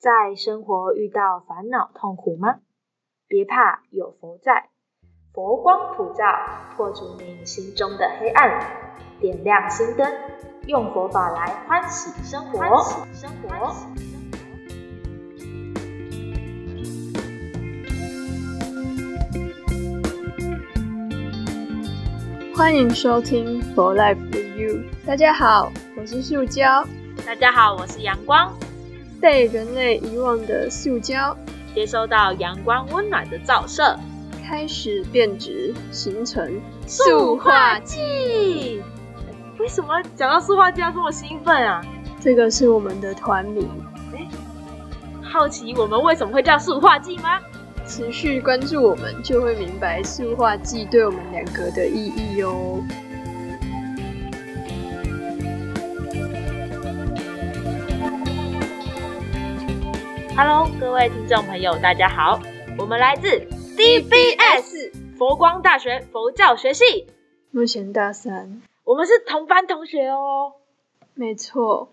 在生活遇到烦恼痛苦吗？别怕，有佛在，佛光普照，破除你心中的黑暗，点亮心灯，用佛法来欢喜生活。欢喜生活。欢迎收听《For Life with You》。大家好，我是塑胶。大家好，我是阳光。被人类遗忘的塑胶，接收到阳光温暖的照射，开始变质，形成塑化剂。为什么讲到塑化剂要这么兴奋啊？这个是我们的团名。哎，好奇我们为什么会叫塑化剂吗？持续关注我们，就会明白塑化剂对我们两个的意义哟。Hello，各位听众朋友，大家好，我们来自 DBS 佛光大学佛教学系，目前大三，我们是同班同学哦。没错，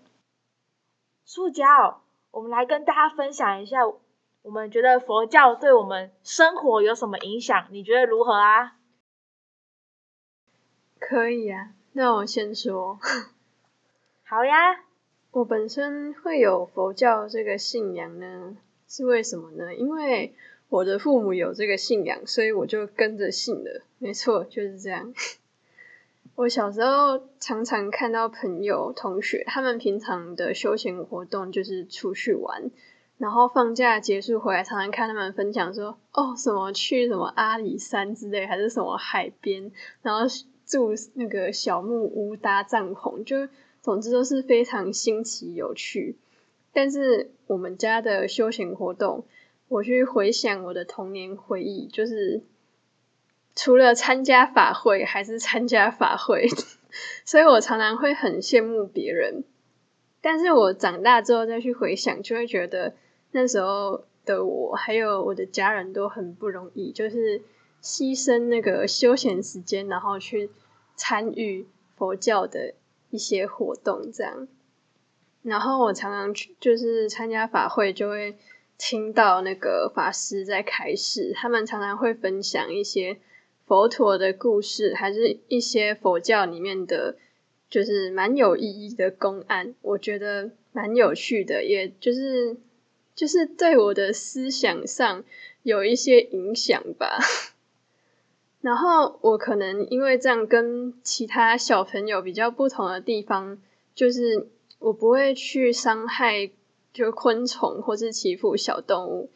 塑胶，我们来跟大家分享一下，我们觉得佛教对我们生活有什么影响？你觉得如何啊？可以啊，那我先说。好呀。我本身会有佛教这个信仰呢，是为什么呢？因为我的父母有这个信仰，所以我就跟着信了。没错，就是这样。我小时候常常看到朋友、同学，他们平常的休闲活动就是出去玩，然后放假结束回来，常常看他们分享说：“哦，什么去什么阿里山之类，还是什么海边，然后住那个小木屋搭帐篷。”就总之都是非常新奇有趣，但是我们家的休闲活动，我去回想我的童年回忆，就是除了参加法会还是参加法会，所以我常常会很羡慕别人。但是我长大之后再去回想，就会觉得那时候的我还有我的家人都很不容易，就是牺牲那个休闲时间，然后去参与佛教的。一些活动这样，然后我常常去就是参加法会，就会听到那个法师在开示，他们常常会分享一些佛陀的故事，还是一些佛教里面的，就是蛮有意义的公案，我觉得蛮有趣的，也就是就是对我的思想上有一些影响吧。然后我可能因为这样跟其他小朋友比较不同的地方，就是我不会去伤害就昆虫或是欺负小动物，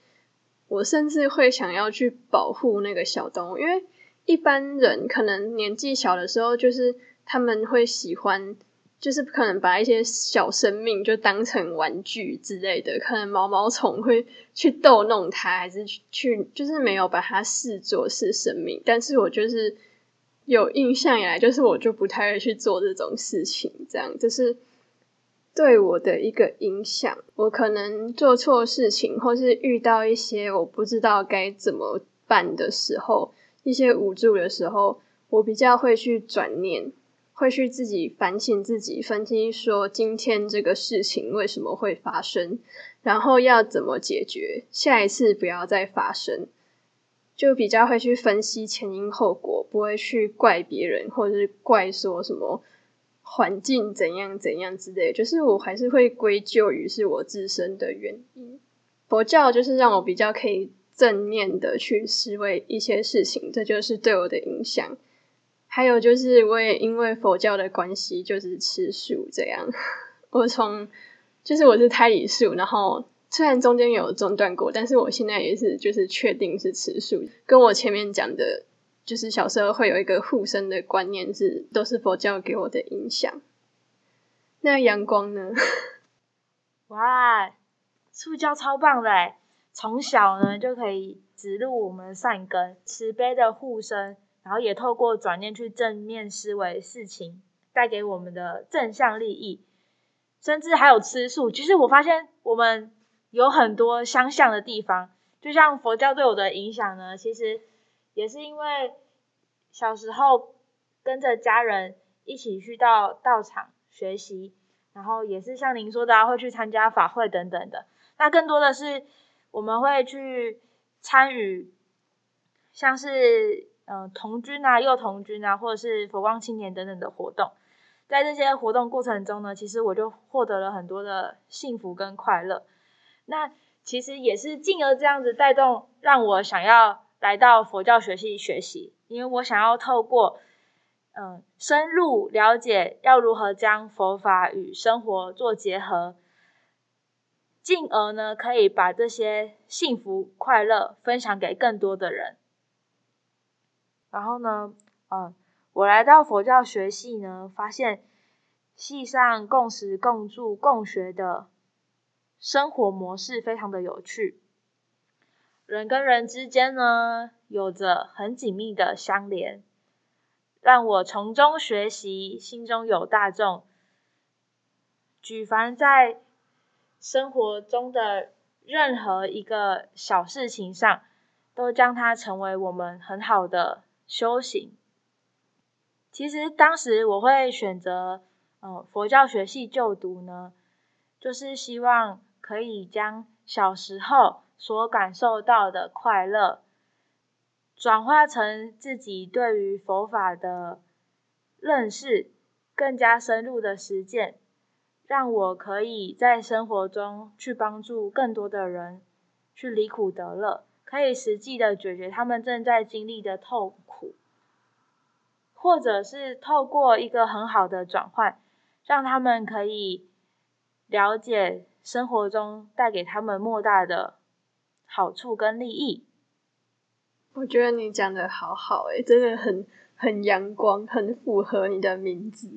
我甚至会想要去保护那个小动物，因为一般人可能年纪小的时候，就是他们会喜欢。就是可能把一些小生命就当成玩具之类的，可能毛毛虫会去逗弄它，还是去就是没有把它视作是生命。但是我就是有印象以来，就是我就不太会去做这种事情，这样就是对我的一个影响。我可能做错事情，或是遇到一些我不知道该怎么办的时候，一些无助的时候，我比较会去转念。会去自己反省自己，分析说今天这个事情为什么会发生，然后要怎么解决，下一次不要再发生，就比较会去分析前因后果，不会去怪别人，或者是怪说什么环境怎样怎样之类，就是我还是会归咎于是我自身的原因。佛教就是让我比较可以正面的去思维一些事情，这就是对我的影响。还有就是，我也因为佛教的关系，就是吃素这样。我从就是我是胎里素，然后虽然中间有中断过，但是我现在也是就是确定是吃素。跟我前面讲的，就是小时候会有一个护身的观念，是都是佛教给我的影响。那阳光呢？哇，塑胶超棒的从小呢就可以植入我们善根，慈悲的护身。然后也透过转念去正面思维事情，带给我们的正向利益，甚至还有吃素。其实我发现我们有很多相像的地方，就像佛教对我的影响呢，其实也是因为小时候跟着家人一起去到道场学习，然后也是像您说的会去参加法会等等的。那更多的是我们会去参与，像是呃童军啊、幼童军啊，或者是佛光青年等等的活动。在这些活动过程中呢，其实我就获得了很多的幸福跟快乐。那其实也是进而这样子带动，让我想要来到佛教学系学习，因为我想要透过嗯深入了解要如何将佛法与生活做结合，进而呢可以把这些幸福快乐分享给更多的人。然后呢，嗯。我来到佛教学系呢，发现系上共识、共住、共学的生活模式非常的有趣，人跟人之间呢有着很紧密的相连，让我从中学习，心中有大众。举凡在生活中的任何一个小事情上，都将它成为我们很好的修行。其实当时我会选择呃佛教学系就读呢，就是希望可以将小时候所感受到的快乐，转化成自己对于佛法的认识，更加深入的实践，让我可以在生活中去帮助更多的人，去离苦得乐，可以实际的解决他们正在经历的痛苦。或者是透过一个很好的转换，让他们可以了解生活中带给他们莫大的好处跟利益。我觉得你讲的好好诶，真的很很阳光，很符合你的名字，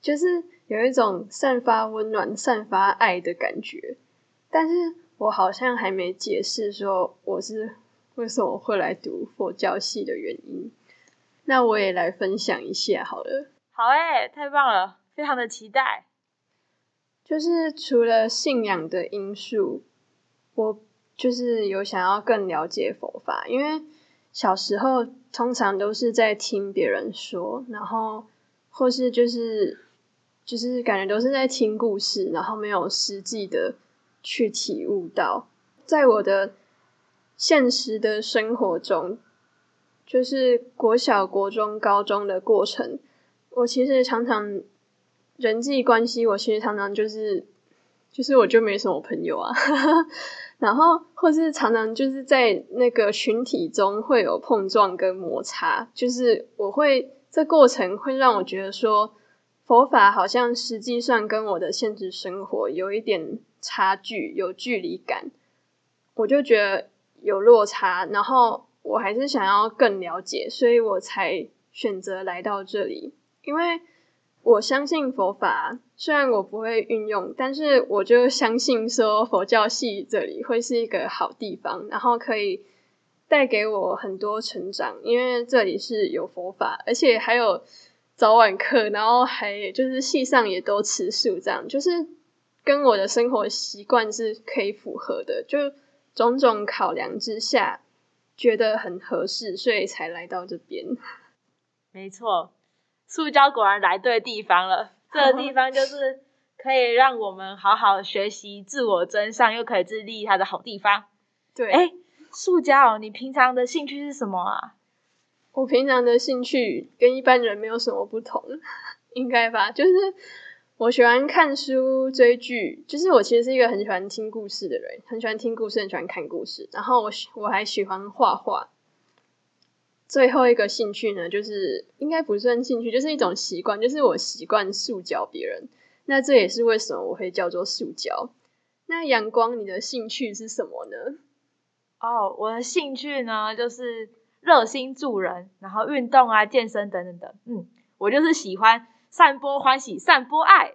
就是有一种散发温暖、散发爱的感觉。但是我好像还没解释说我是为什么会来读佛教系的原因。那我也来分享一下好了。好诶，太棒了，非常的期待。就是除了信仰的因素，我就是有想要更了解佛法，因为小时候通常都是在听别人说，然后或是就是就是感觉都是在听故事，然后没有实际的去体悟到，在我的现实的生活中。就是国小、国中、高中的过程，我其实常常人际关系，我其实常常就是，就是我就没什么朋友啊，然后或是常常就是在那个群体中会有碰撞跟摩擦，就是我会这过程会让我觉得说，佛法好像实际上跟我的现实生活有一点差距，有距离感，我就觉得有落差，然后。我还是想要更了解，所以我才选择来到这里。因为我相信佛法，虽然我不会运用，但是我就相信说佛教系这里会是一个好地方，然后可以带给我很多成长。因为这里是有佛法，而且还有早晚课，然后还就是系上也都吃素，这样就是跟我的生活习惯是可以符合的。就种种考量之下。觉得很合适，所以才来到这边。没错，塑胶果然来对地方了。这个地方就是可以让我们好好学习自我真相，又可以自立它的好地方。对，哎，塑胶，你平常的兴趣是什么啊？我平常的兴趣跟一般人没有什么不同，应该吧？就是。我喜欢看书、追剧，就是我其实是一个很喜欢听故事的人，很喜欢听故事，很喜欢看故事。然后我我还喜欢画画。最后一个兴趣呢，就是应该不算兴趣，就是一种习惯，就是我习惯塑胶别人。那这也是为什么我会叫做塑胶。那阳光，你的兴趣是什么呢？哦，我的兴趣呢，就是热心助人，然后运动啊、健身等等等。嗯，我就是喜欢。散播欢喜，散播爱。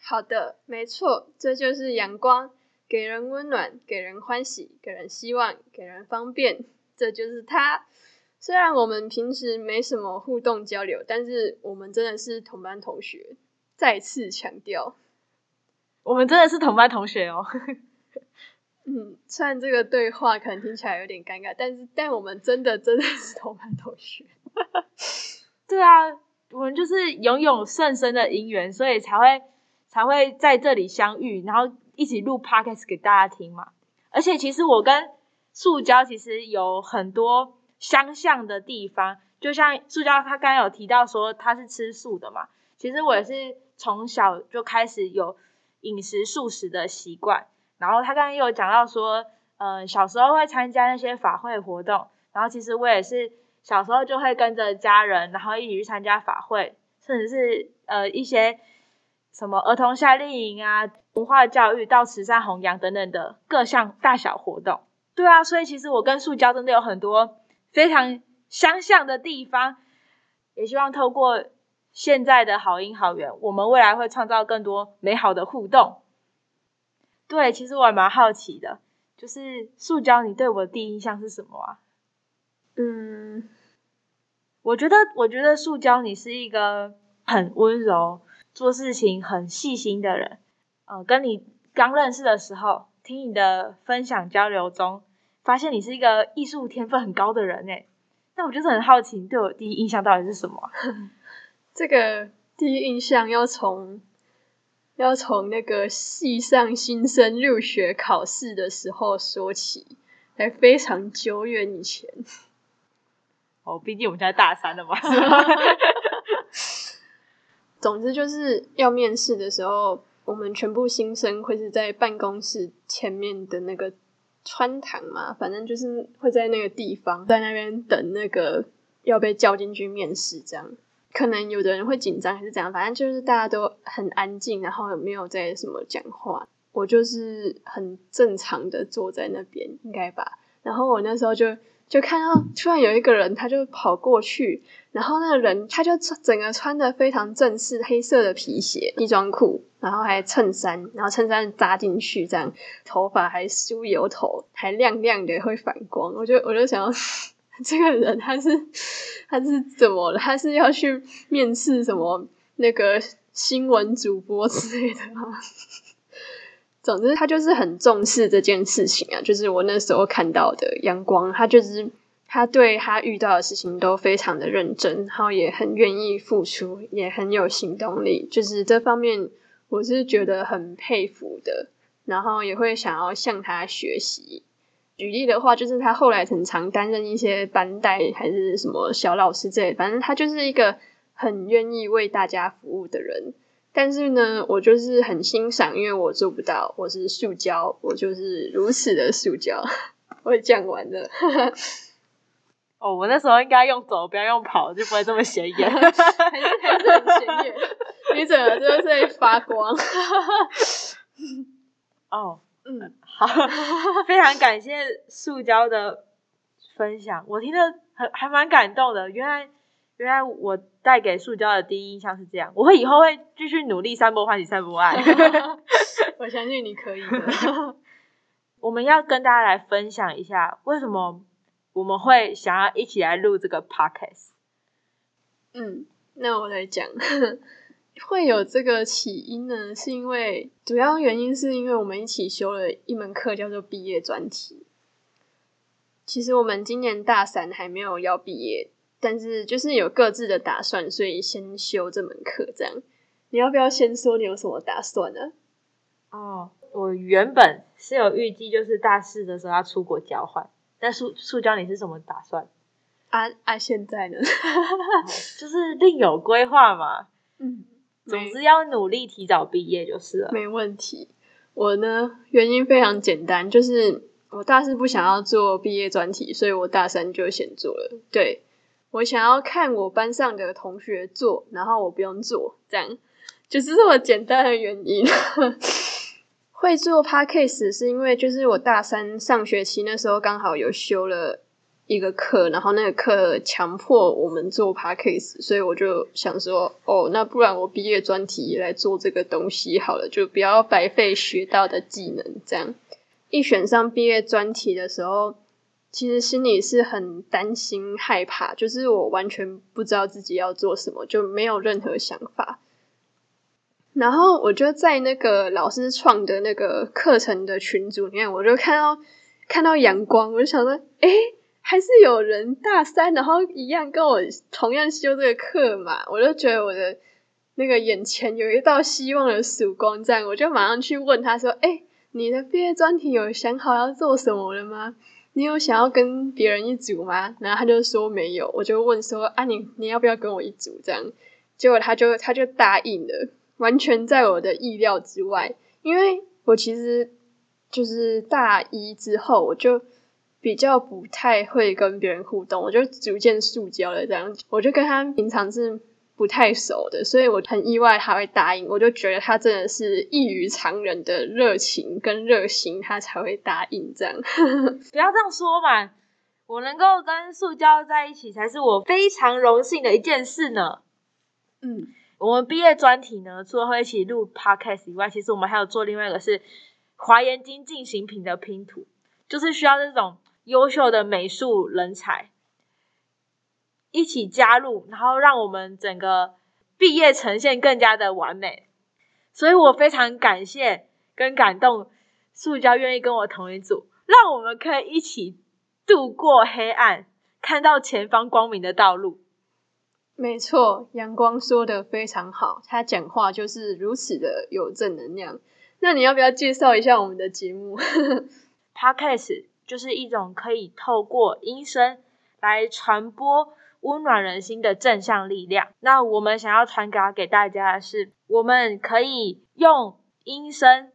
好的，没错，这就是阳光，给人温暖，给人欢喜，给人希望，给人方便，这就是它。虽然我们平时没什么互动交流，但是我们真的是同班同学。再次强调，我们真的是同班同学哦。嗯，虽然这个对话可能听起来有点尴尬，但是但我们真的真的是同班同学。对啊。我们就是拥有甚深的姻缘，所以才会才会在这里相遇，然后一起录 podcast 给大家听嘛。而且其实我跟塑胶其实有很多相像的地方，就像塑胶他刚刚有提到说他是吃素的嘛，其实我也是从小就开始有饮食素食的习惯。然后他刚刚又讲到说，呃，小时候会参加那些法会活动，然后其实我也是小时候就会跟着家人，然后一起去参加法会，甚至是呃一些什么儿童夏令营啊、文化教育到慈善弘扬等等的各项大小活动。对啊，所以其实我跟塑胶真的有很多非常相像的地方，也希望透过现在的好音好缘，我们未来会创造更多美好的互动。对，其实我还蛮好奇的，就是塑胶，你对我的第一印象是什么啊？嗯，我觉得，我觉得塑胶你是一个很温柔、做事情很细心的人。呃，跟你刚认识的时候，听你的分享交流中，发现你是一个艺术天分很高的人诶。那我就是很好奇，你对我第一印象到底是什么？这个第一印象要从。要从那个系上新生入学考试的时候说起，还非常久远以前。哦，毕竟我们现在大三了嘛。总之就是要面试的时候，我们全部新生会是在办公室前面的那个穿堂嘛，反正就是会在那个地方，在那边等那个要被叫进去面试这样。可能有的人会紧张还是怎样，反正就是大家都很安静，然后也没有在什么讲话。我就是很正常的坐在那边，应该吧。然后我那时候就就看到突然有一个人，他就跑过去，然后那个人他就整个穿的非常正式，黑色的皮鞋、西装裤，然后还衬衫，然后衬衫扎进去，这样头发还梳油头，还亮亮的会反光。我就我就想。这个人他是他是怎么了？他是要去面试什么那个新闻主播之类的吗？总之，他就是很重视这件事情啊。就是我那时候看到的阳光，他就是他对他遇到的事情都非常的认真，然后也很愿意付出，也很有行动力。就是这方面，我是觉得很佩服的，然后也会想要向他学习。举例的话，就是他后来很常担任一些班带还是什么小老师之类，反正他就是一个很愿意为大家服务的人。但是呢，我就是很欣赏，因为我做不到，我是塑胶，我就是如此的塑胶。我讲完了。哦，我那时候应该用走，不要用跑，就不会这么显眼。还是还是很显眼，你整个就是在发光。哦。嗯，好，非常感谢塑胶的分享，我听得很还蛮感动的。原来原来我带给塑胶的第一印象是这样，我会以后会继续努力三播欢喜，散播爱。我相信你可以的。我们要跟大家来分享一下，为什么我们会想要一起来录这个 podcast。嗯，那我来讲。会有这个起因呢，是因为主要原因是因为我们一起修了一门课，叫做毕业专题。其实我们今年大三还没有要毕业，但是就是有各自的打算，所以先修这门课。这样，你要不要先说你有什么打算呢？哦，我原本是有预计，就是大四的时候要出国交换。但塑塑胶，你是什么打算？啊啊，现在呢？就是另有规划嘛。嗯。总之要努力提早毕业就是了。没问题。我呢，原因非常简单，就是我大四不想要做毕业专题，所以我大三就先做了。对我想要看我班上的同学做，然后我不用做，这样就是这么简单的原因。会做 p a d k a s e 是因为就是我大三上学期那时候刚好有修了。一个课，然后那个课强迫我们做 p a c k a s e 所以我就想说，哦，那不然我毕业专题来做这个东西好了，就不要白费学到的技能。这样一选上毕业专题的时候，其实心里是很担心、害怕，就是我完全不知道自己要做什么，就没有任何想法。然后我就在那个老师创的那个课程的群组里面，我就看到看到阳光，我就想说，哎。还是有人大三，然后一样跟我同样修这个课嘛，我就觉得我的那个眼前有一道希望的曙光，在我就马上去问他说：“哎，你的毕业专题有想好要做什么了吗？你有想要跟别人一组吗？然后他就说没有，我就问说啊，你你要不要跟我一组？这样，结果他就他就答应了，完全在我的意料之外。因为我其实就是大一之后，我就比较不太会跟别人互动，我就逐渐塑胶了。这样，我就跟他平常是。不太熟的，所以我很意外他会答应，我就觉得他真的是异于常人的热情跟热心，他才会答应这样。不要这样说嘛，我能够跟塑胶在一起，才是我非常荣幸的一件事呢。嗯，我们毕业专题呢，除了会一起录 podcast 以外，其实我们还有做另外一个是华严经进行品的拼图，就是需要这种优秀的美术人才。一起加入，然后让我们整个毕业呈现更加的完美。所以我非常感谢跟感动塑胶愿意跟我同一组，让我们可以一起度过黑暗，看到前方光明的道路。没错，阳光说的非常好，他讲话就是如此的有正能量。那你要不要介绍一下我们的节目？Podcast 就是一种可以透过音声来传播。温暖人心的正向力量。那我们想要传达给大家的是，我们可以用音声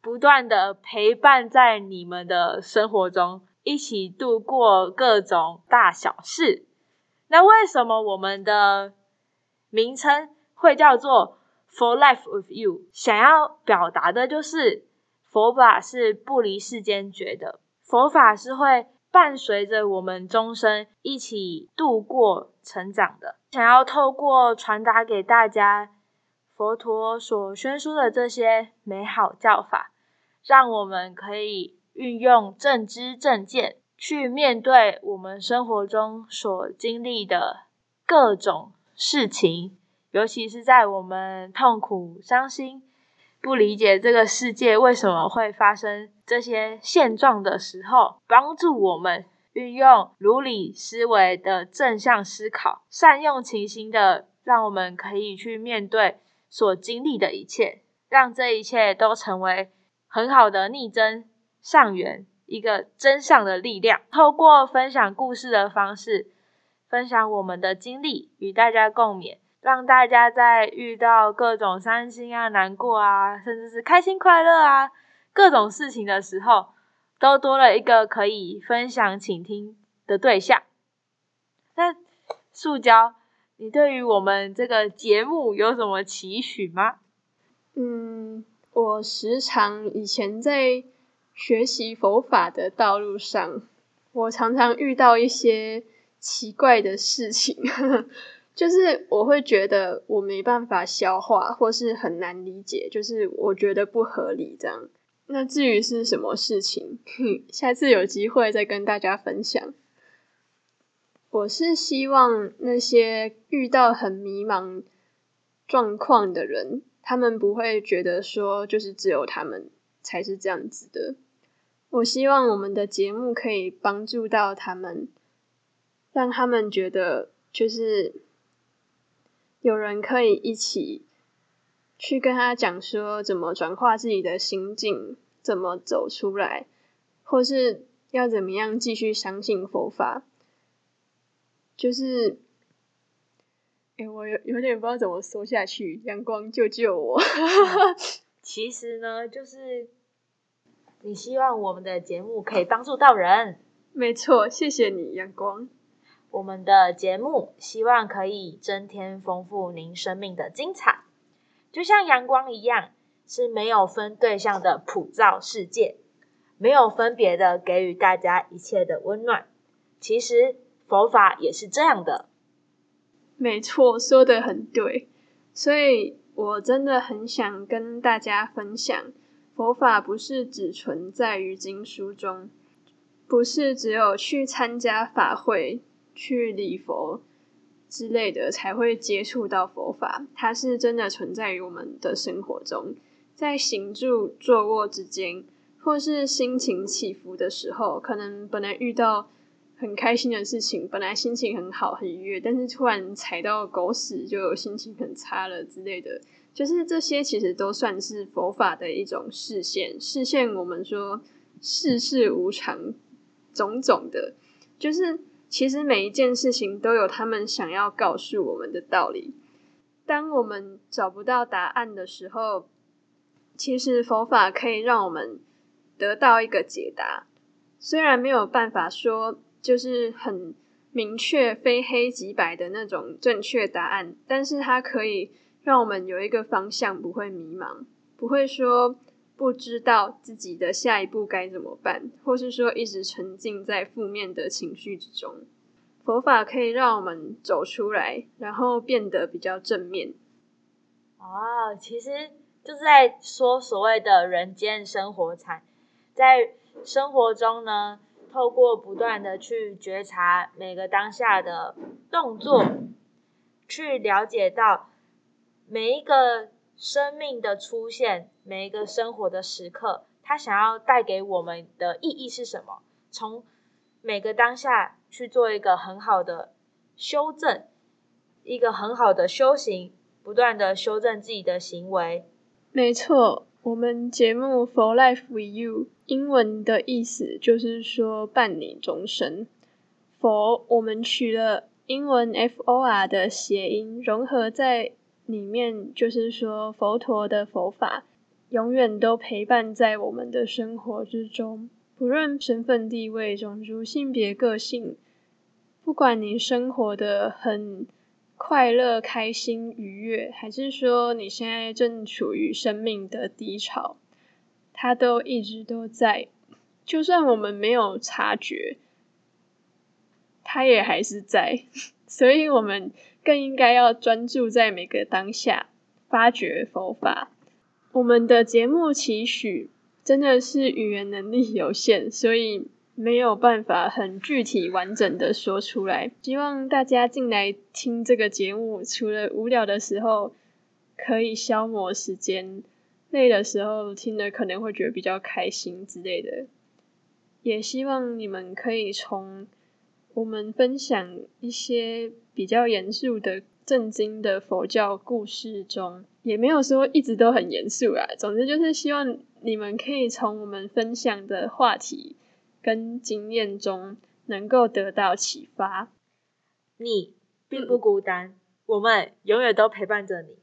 不断的陪伴在你们的生活中，一起度过各种大小事。那为什么我们的名称会叫做 For Life with You？想要表达的就是佛法是不离世间觉的，佛法是会。伴随着我们终生一起度过成长的，想要透过传达给大家佛陀所宣说的这些美好教法，让我们可以运用正知正见去面对我们生活中所经历的各种事情，尤其是在我们痛苦、伤心。不理解这个世界为什么会发生这些现状的时候，帮助我们运用如理思维的正向思考，善用情心的，让我们可以去面对所经历的一切，让这一切都成为很好的逆增上缘，一个真相的力量。透过分享故事的方式，分享我们的经历，与大家共勉。让大家在遇到各种伤心啊、难过啊，甚至是开心快乐啊，各种事情的时候，都多了一个可以分享、倾听的对象。那塑胶，你对于我们这个节目有什么期许吗？嗯，我时常以前在学习佛法的道路上，我常常遇到一些奇怪的事情。就是我会觉得我没办法消化，或是很难理解，就是我觉得不合理这样。那至于是什么事情，下次有机会再跟大家分享。我是希望那些遇到很迷茫状况的人，他们不会觉得说就是只有他们才是这样子的。我希望我们的节目可以帮助到他们，让他们觉得就是。有人可以一起去跟他讲说，怎么转化自己的心境，怎么走出来，或是要怎么样继续相信佛法。就是，哎，我有有点不知道怎么说下去。阳光救救我！其实呢，就是你希望我们的节目可以帮助到人。没错，谢谢你，阳光。我们的节目希望可以增添丰富您生命的精彩，就像阳光一样，是没有分对象的普照世界，没有分别的给予大家一切的温暖。其实佛法也是这样的，没错，说的很对。所以我真的很想跟大家分享，佛法不是只存在于经书中，不是只有去参加法会。去礼佛之类的才会接触到佛法，它是真的存在于我们的生活中，在行住坐卧之间，或是心情起伏的时候，可能本来遇到很开心的事情，本来心情很好很愉悦，但是突然踩到狗屎，就有心情很差了之类的，就是这些其实都算是佛法的一种视线，视线我们说世事无常，种种的，就是其实每一件事情都有他们想要告诉我们的道理。当我们找不到答案的时候，其实佛法可以让我们得到一个解答。虽然没有办法说就是很明确、非黑即白的那种正确答案，但是它可以。让我们有一个方向，不会迷茫，不会说不知道自己的下一步该怎么办，或是说一直沉浸在负面的情绪之中。佛法可以让我们走出来，然后变得比较正面。哦，其实就是在说所谓的人间生活禅，在生活中呢，透过不断的去觉察每个当下的动作，去了解到。每一个生命的出现，每一个生活的时刻，它想要带给我们的意义是什么？从每个当下去做一个很好的修正，一个很好的修行，不断的修正自己的行为。没错，我们节目 For Life with You，英文的意思就是说伴你终身。佛，我们取了英文 F O R 的谐音，融合在。里面就是说，佛陀的佛法永远都陪伴在我们的生活之中，不论身份地位、种族、性别、个性，不管你生活的很快乐、开心、愉悦，还是说你现在正处于生命的低潮，它都一直都在。就算我们没有察觉，它也还是在。所以，我们更应该要专注在每个当下，发掘佛法。我们的节目期许真的是语言能力有限，所以没有办法很具体完整的说出来。希望大家进来听这个节目，除了无聊的时候可以消磨时间，累的时候听的可能会觉得比较开心之类的。也希望你们可以从。我们分享一些比较严肃的、震惊的佛教故事中，也没有说一直都很严肃啊。总之就是希望你们可以从我们分享的话题跟经验中，能够得到启发。你并不孤单，我们永远都陪伴着你。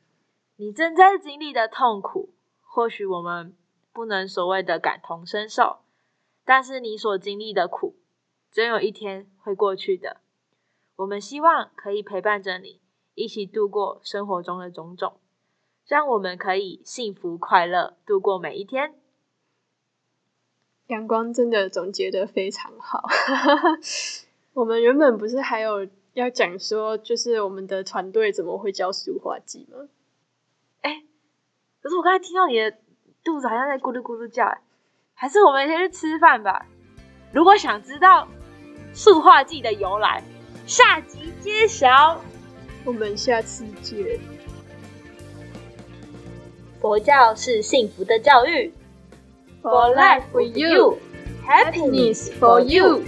你正在经历的痛苦，或许我们不能所谓的感同身受，但是你所经历的苦。总有一天会过去的。我们希望可以陪伴着你，一起度过生活中的种种，让我们可以幸福快乐度过每一天。阳光真的总结的非常好。我们原本不是还有要讲说，就是我们的团队怎么会教书画技吗？哎，可是我刚才听到你的肚子好像在咕噜咕噜叫，还是我们先去吃饭吧。如果想知道。塑化剂的由来，下集揭晓。我们下次见。佛教是幸福的教育。For life with you, happiness for you.